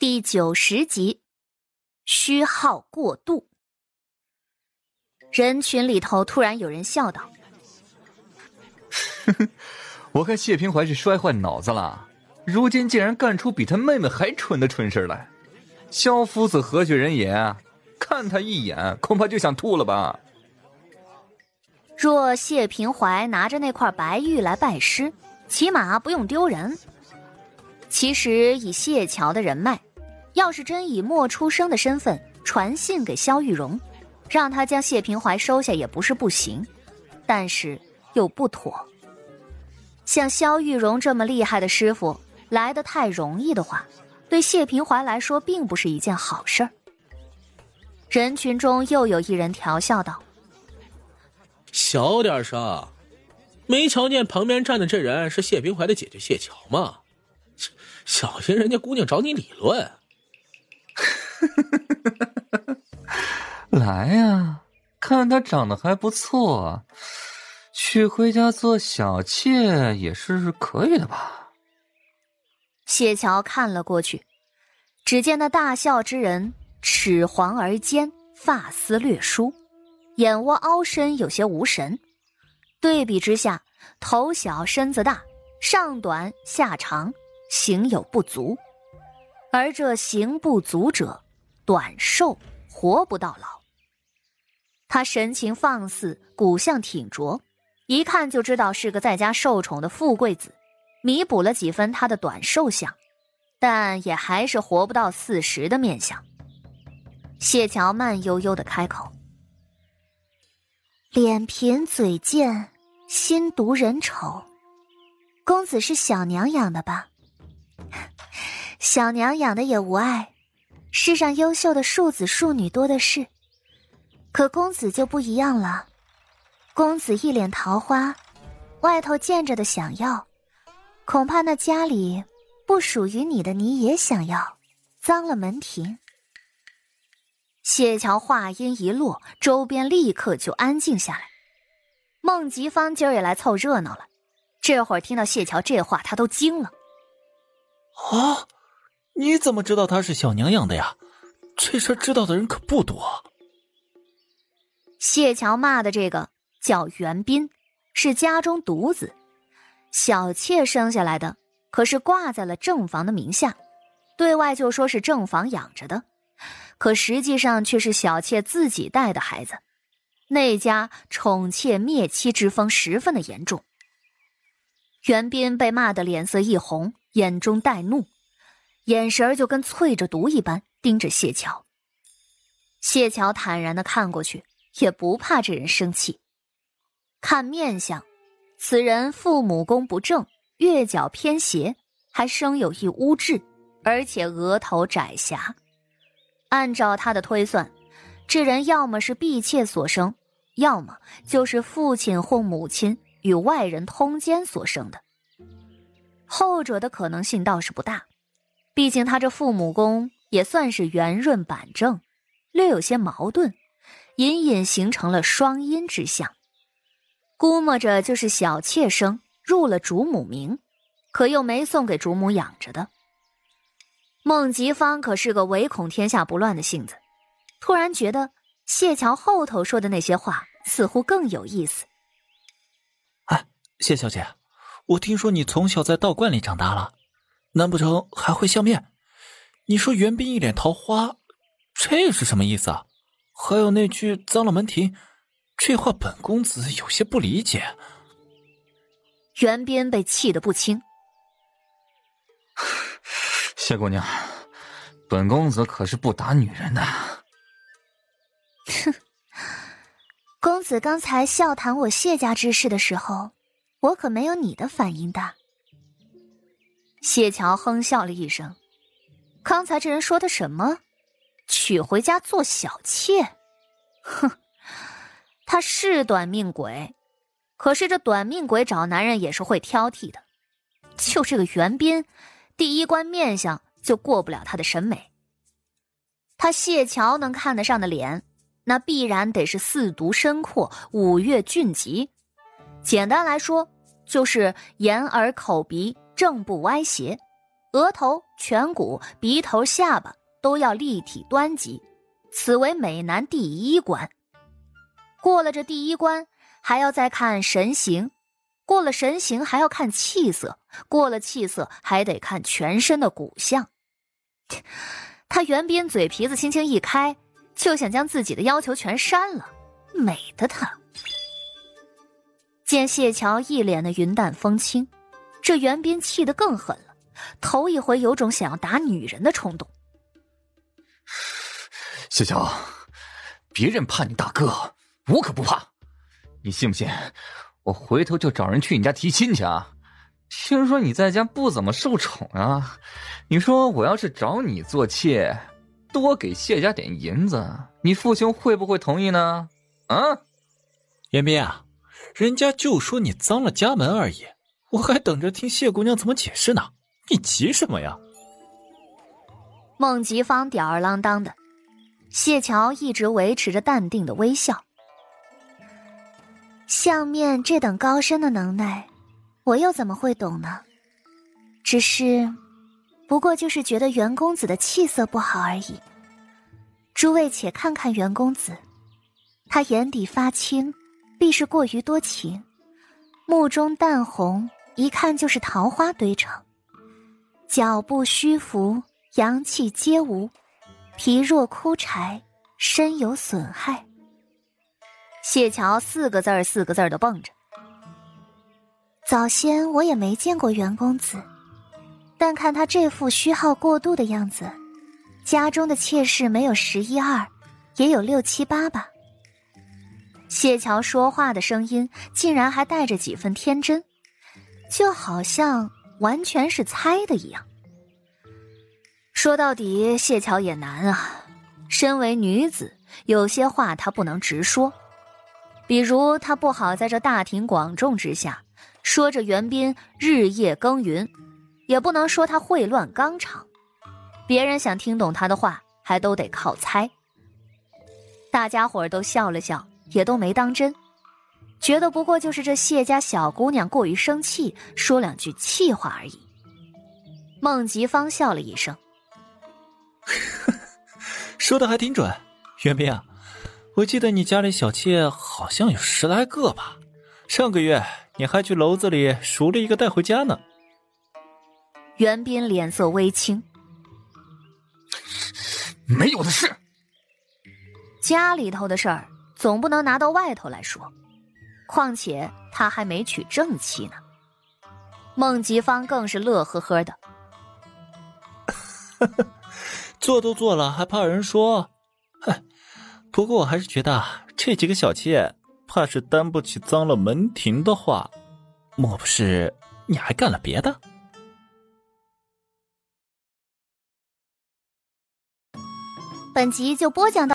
第九十集，虚耗过度。人群里头突然有人笑道：“我看谢平怀是摔坏脑子了，如今竟然干出比他妹妹还蠢的蠢事来。萧夫子何许人也？看他一眼，恐怕就想吐了吧。”若谢平怀拿着那块白玉来拜师，起码不用丢人。其实以谢桥的人脉。要是真以莫出生的身份传信给萧玉荣，让他将谢平怀收下也不是不行，但是又不妥。像萧玉荣这么厉害的师傅来的太容易的话，对谢平怀来说并不是一件好事儿。人群中又有一人调笑道：“小点声，没瞧见旁边站的这人是谢平怀的姐姐谢桥吗？小心人家姑娘找你理论。” 来呀，看他长得还不错，娶回家做小妾也是可以的吧？谢桥看了过去，只见那大笑之人齿黄而尖，发丝略疏，眼窝凹深，有些无神。对比之下，头小身子大，上短下长，形有不足。而这形不足者。短寿，活不到老。他神情放肆，骨相挺拙，一看就知道是个在家受宠的富贵子，弥补了几分他的短寿相，但也还是活不到四十的面相。谢桥慢悠悠的开口：“脸贫嘴贱，心毒人丑，公子是小娘养的吧？小娘养的也无碍。”世上优秀的庶子庶女多的是，可公子就不一样了。公子一脸桃花，外头见着的想要，恐怕那家里不属于你的你也想要，脏了门庭。谢桥话音一落，周边立刻就安静下来。孟吉芳今儿也来凑热闹了，这会儿听到谢桥这话，他都惊了。啊！你怎么知道他是小娘养的呀？这事知道的人可不多。谢桥骂的这个叫袁斌，是家中独子，小妾生下来的，可是挂在了正房的名下，对外就说是正房养着的，可实际上却是小妾自己带的孩子。那家宠妾灭妻之风十分的严重。袁斌被骂得脸色一红，眼中带怒。眼神儿就跟淬着毒一般盯着谢桥。谢桥坦然的看过去，也不怕这人生气。看面相，此人父母宫不正，月角偏斜，还生有一乌痣，而且额头窄狭。按照他的推算，这人要么是婢妾所生，要么就是父亲或母亲与外人通奸所生的。后者的可能性倒是不大。毕竟他这父母宫也算是圆润板正，略有些矛盾，隐隐形成了双阴之象。估摸着就是小妾生入了主母名，可又没送给主母养着的。孟吉芳可是个唯恐天下不乱的性子，突然觉得谢桥后头说的那些话似乎更有意思。哎，谢小姐，我听说你从小在道观里长大了。难不成还会相面？你说袁斌一脸桃花，这是什么意思啊？还有那句脏了门庭，这话本公子有些不理解。袁斌被气得不轻。谢姑娘，本公子可是不打女人的。哼，公子刚才笑谈我谢家之事的时候，我可没有你的反应大。谢桥哼笑了一声，刚才这人说的什么？娶回家做小妾？哼，他是短命鬼，可是这短命鬼找男人也是会挑剔的。就这个袁斌，第一关面相就过不了他的审美。他谢桥能看得上的脸，那必然得是四毒深阔、五岳俊极。简单来说，就是眼耳口鼻。正不歪斜，额头、颧骨、鼻头、下巴都要立体端极，此为美男第一关。过了这第一关，还要再看神形；过了神形，还要看气色；过了气色，还得看全身的骨相。他袁斌嘴皮子轻轻一开，就想将自己的要求全删了，美的他。见谢桥一脸的云淡风轻，这袁斌气得更狠了，头一回有种想要打女人的冲动。谢桥，别人怕你大哥，我可不怕。你信不信？我回头就找人去你家提亲去啊！听说你在家不怎么受宠啊？你说我要是找你做妾，多给谢家点银子，你父兄会不会同意呢？啊，袁斌啊，人家就说你脏了家门而已，我还等着听谢姑娘怎么解释呢。你急什么呀？孟吉芳吊儿郎当的，谢桥一直维持着淡定的微笑。相面这等高深的能耐。我又怎么会懂呢？只是，不过就是觉得袁公子的气色不好而已。诸位且看看袁公子，他眼底发青，必是过于多情；目中淡红，一看就是桃花堆成。脚步虚浮，阳气皆无，皮若枯柴，身有损害。谢桥四个字儿四个字儿的蹦着。早先我也没见过袁公子，但看他这副虚耗过度的样子，家中的妾室没有十一二，也有六七八吧。谢桥说话的声音竟然还带着几分天真，就好像完全是猜的一样。说到底，谢桥也难啊。身为女子，有些话她不能直说，比如她不好在这大庭广众之下。说着，袁斌日夜耕耘，也不能说他秽乱纲常。别人想听懂他的话，还都得靠猜。大家伙都笑了笑，也都没当真，觉得不过就是这谢家小姑娘过于生气，说两句气话而已。孟吉芳笑了一声，说的还挺准。袁斌啊，我记得你家里小妾好像有十来个吧？上个月。你还去楼子里赎了一个带回家呢。袁斌脸色微青，没有的事。家里头的事儿总不能拿到外头来说，况且他还没娶正妻呢。孟吉芳更是乐呵呵的，做都做了，还怕人说？哼！不过我还是觉得这几个小妾。怕是担不起脏了门庭的话，莫不是你还干了别的？本集就播讲到，